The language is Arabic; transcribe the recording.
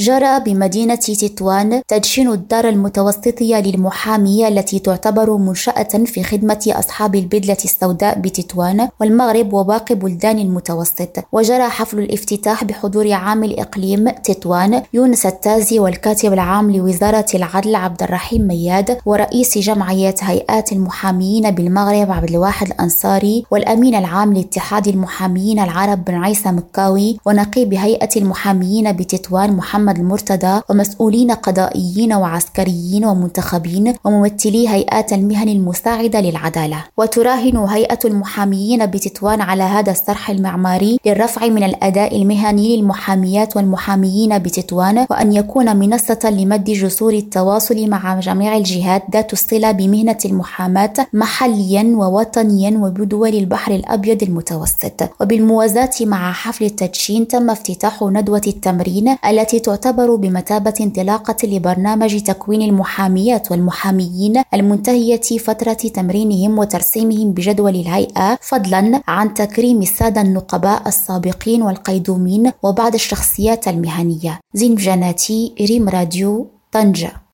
جرى بمدينة تطوان تدشين الدار المتوسطية للمحامية التي تعتبر منشأة في خدمة أصحاب البدلة السوداء بتطوان والمغرب وباقي بلدان المتوسط. وجرى حفل الافتتاح بحضور عامل إقليم تطوان يونس التازي والكاتب العام لوزارة العدل عبد الرحيم مياد ورئيس جمعية هيئات المحاميين بالمغرب عبد الواحد الأنصاري والأمين العام لاتحاد المحاميين العرب بن عيسى مكاوي ونقيب هيئة المحاميين بتطوان محمد المرتضى ومسؤولين قضائيين وعسكريين ومنتخبين وممثلي هيئات المهن المساعدة للعدالة. وتراهن هيئة المحاميين بتطوان على هذا الصرح المعماري للرفع من الأداء المهني للمحاميات والمحاميين بتطوان وأن يكون منصة لمد جسور التواصل مع جميع الجهات ذات الصلة بمهنة المحاماة محليا ووطنيا وبدول البحر الأبيض المتوسط. وبالموازاة مع حفل التدشين تم افتتاح ندوة التمرين التي تعتبر بمثابة انطلاقة لبرنامج تكوين المحاميات والمحاميين المنتهية فترة تمرينهم وترسيمهم بجدول الهيئة فضلا عن تكريم السادة النقباء السابقين والقيدومين وبعض الشخصيات المهنية. زين جناتي ريم راديو طنجة.